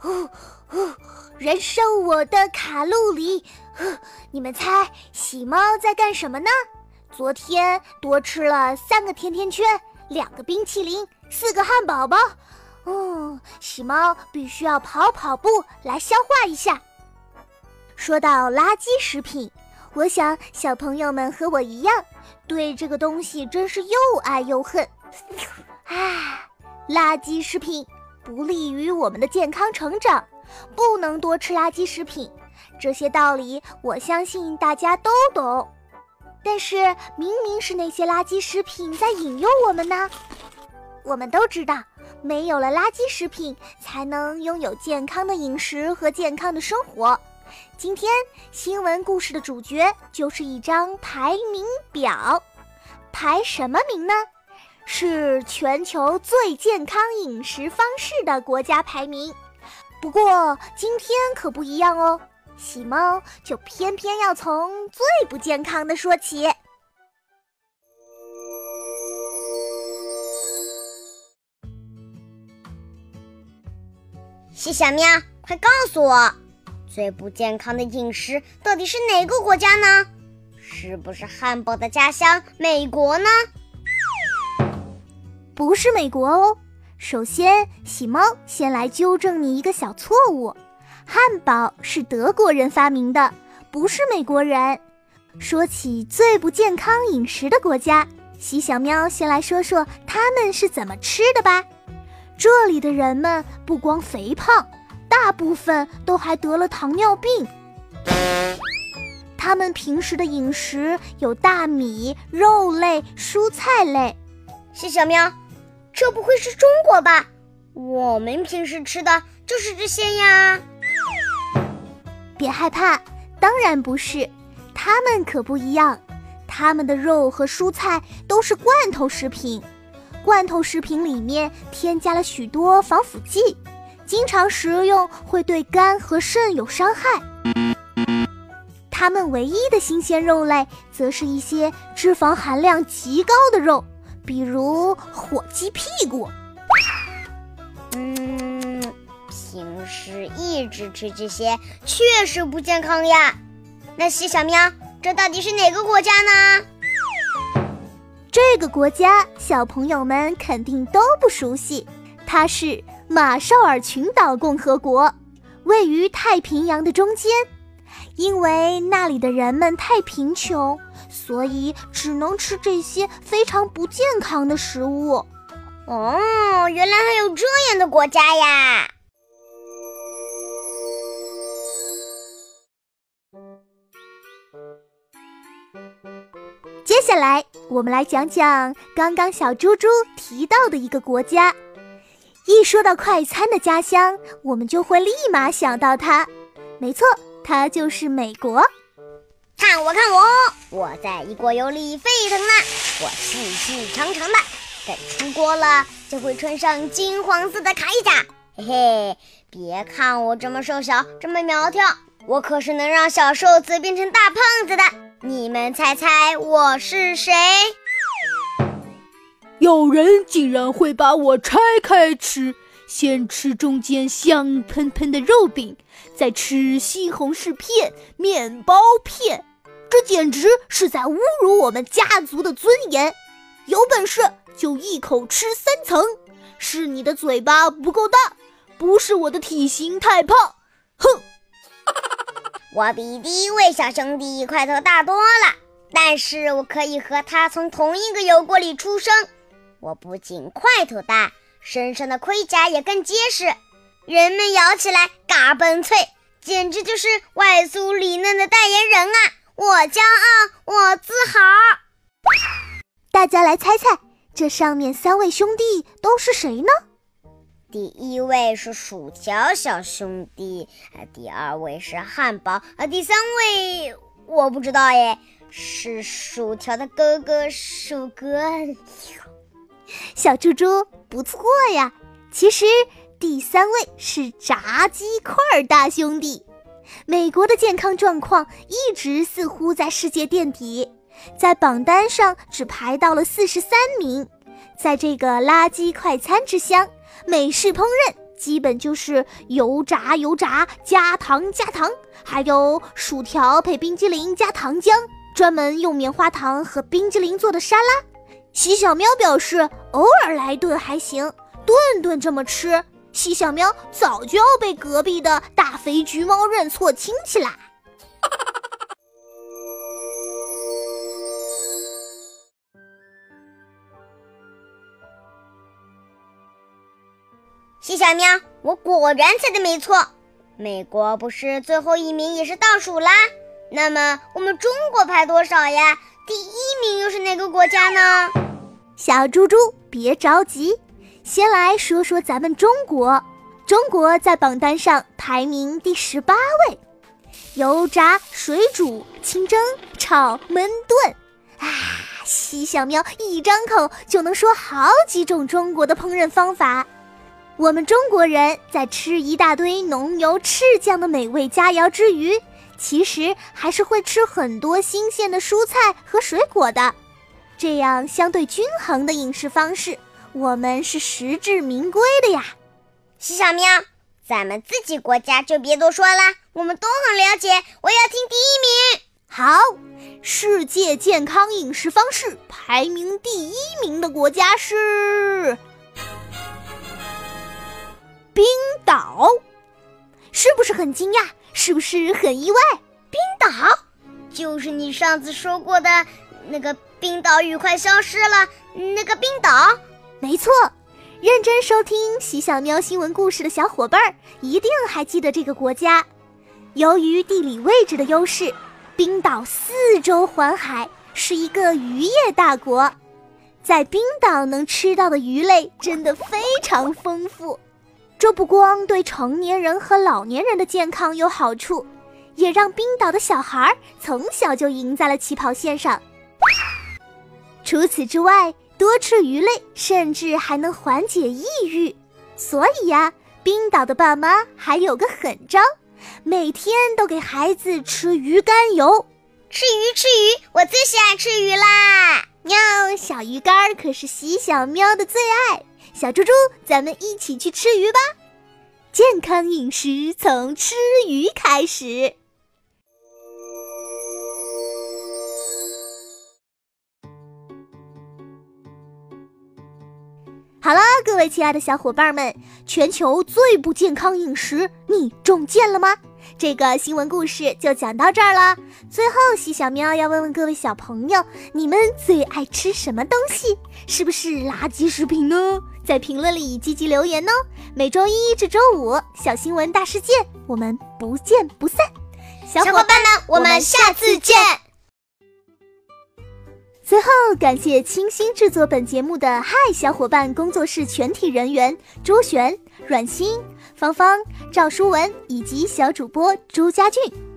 呼呼，燃烧我的卡路里。你们猜喜猫在干什么呢？昨天多吃了三个甜甜圈，两个冰淇淋，四个汉堡包。嗯，喜猫必须要跑跑步来消化一下。说到垃圾食品，我想小朋友们和我一样，对这个东西真是又爱又恨。唉，垃圾食品不利于我们的健康成长，不能多吃垃圾食品。这些道理我相信大家都懂。但是明明是那些垃圾食品在引诱我们呢。我们都知道，没有了垃圾食品，才能拥有健康的饮食和健康的生活。今天新闻故事的主角就是一张排名表，排什么名呢？是全球最健康饮食方式的国家排名。不过今天可不一样哦，喜猫就偏偏要从最不健康的说起。喜小喵，快告诉我，最不健康的饮食到底是哪个国家呢？是不是汉堡的家乡美国呢？不是美国哦。首先，喜猫先来纠正你一个小错误：汉堡是德国人发明的，不是美国人。说起最不健康饮食的国家，喜小喵先来说说他们是怎么吃的吧。这里的人们不光肥胖，大部分都还得了糖尿病。他们平时的饮食有大米、肉类、蔬菜类。是小喵，这不会是中国吧？我们平时吃的就是这些呀。别害怕，当然不是，他们可不一样。他们的肉和蔬菜都是罐头食品。罐头食品里面添加了许多防腐剂，经常食用会对肝和肾有伤害。它们唯一的新鲜肉类，则是一些脂肪含量极高的肉，比如火鸡屁股。嗯，平时一直吃这些，确实不健康呀。那谢小喵，这到底是哪个国家呢？这个国家小朋友们肯定都不熟悉，它是马绍尔群岛共和国，位于太平洋的中间。因为那里的人们太贫穷，所以只能吃这些非常不健康的食物。哦，原来还有这样的国家呀！接下来，我们来讲讲刚刚小猪猪提到的一个国家。一说到快餐的家乡，我们就会立马想到它。没错，它就是美国。看我，看我，我在一锅油里沸腾呢。我细细长长的，等出锅了就会穿上金黄色的铠甲。嘿嘿，别看我这么瘦小，这么苗条，我可是能让小瘦子变成大胖子的。你们猜猜我是谁？有人竟然会把我拆开吃，先吃中间香喷喷的肉饼，再吃西红柿片、面包片，这简直是在侮辱我们家族的尊严！有本事就一口吃三层！是你的嘴巴不够大，不是我的体型太胖！哼！我比第一位小兄弟块头大多了，但是我可以和他从同一个油锅里出生。我不仅块头大，身上的盔甲也更结实，人们咬起来嘎嘣脆，简直就是外酥里嫩的代言人啊！我骄傲，我自豪。大家来猜猜，这上面三位兄弟都是谁呢？第一位是薯条小兄弟，啊，第二位是汉堡，啊，第三位我不知道耶，是薯条的哥哥薯哥。小猪猪不错呀，其实第三位是炸鸡块大兄弟。美国的健康状况一直似乎在世界垫底，在榜单上只排到了四十三名，在这个垃圾快餐之乡。美式烹饪基本就是油炸油炸加糖加糖，还有薯条配冰激凌加糖浆，专门用棉花糖和冰激凌做的沙拉。西小喵表示，偶尔来顿还行，顿顿这么吃，西小喵早就要被隔壁的大肥橘猫认错亲戚啦。西小喵，我果然猜的没错，美国不是最后一名也是倒数啦？那么我们中国排多少呀？第一名又是哪个国家呢？小猪猪，别着急，先来说说咱们中国。中国在榜单上排名第十八位，油炸、水煮、清蒸、炒、焖、炖，啊，西小喵一张口就能说好几种中国的烹饪方法。我们中国人在吃一大堆浓油赤酱的美味佳肴之余，其实还是会吃很多新鲜的蔬菜和水果的，这样相对均衡的饮食方式，我们是实至名归的呀。西小喵，咱们自己国家就别多说了，我们都很了解。我要听第一名。好，世界健康饮食方式排名第一名的国家是。冰岛，是不是很惊讶？是不是很意外？冰岛就是你上次说过的那个冰岛语快消失了那个冰岛，没错。认真收听喜小喵新闻故事的小伙伴儿一定还记得这个国家。由于地理位置的优势，冰岛四周环海，是一个渔业大国。在冰岛能吃到的鱼类真的非常丰富。这不光对成年人和老年人的健康有好处，也让冰岛的小孩从小就赢在了起跑线上。除此之外，多吃鱼类甚至还能缓解抑郁。所以呀，冰岛的爸妈还有个狠招，每天都给孩子吃鱼肝油。吃鱼吃鱼，我最喜爱吃鱼啦！喵，小鱼干可是喜小喵的最爱。小猪猪，咱们一起去吃鱼吧！健康饮食从吃鱼开始。好了，各位亲爱的小伙伴们，全球最不健康饮食，你中箭了吗？这个新闻故事就讲到这儿了。最后，西小喵要问问各位小朋友，你们最爱吃什么东西？是不是垃圾食品呢？在评论里积极留言哦。每周一至周五，小新闻大事件，我们不见不散。小伙伴们，我们下次见。最后，感谢倾心制作本节目的嗨小伙伴工作室全体人员：周璇、阮欣、芳芳、赵书文以及小主播朱家俊。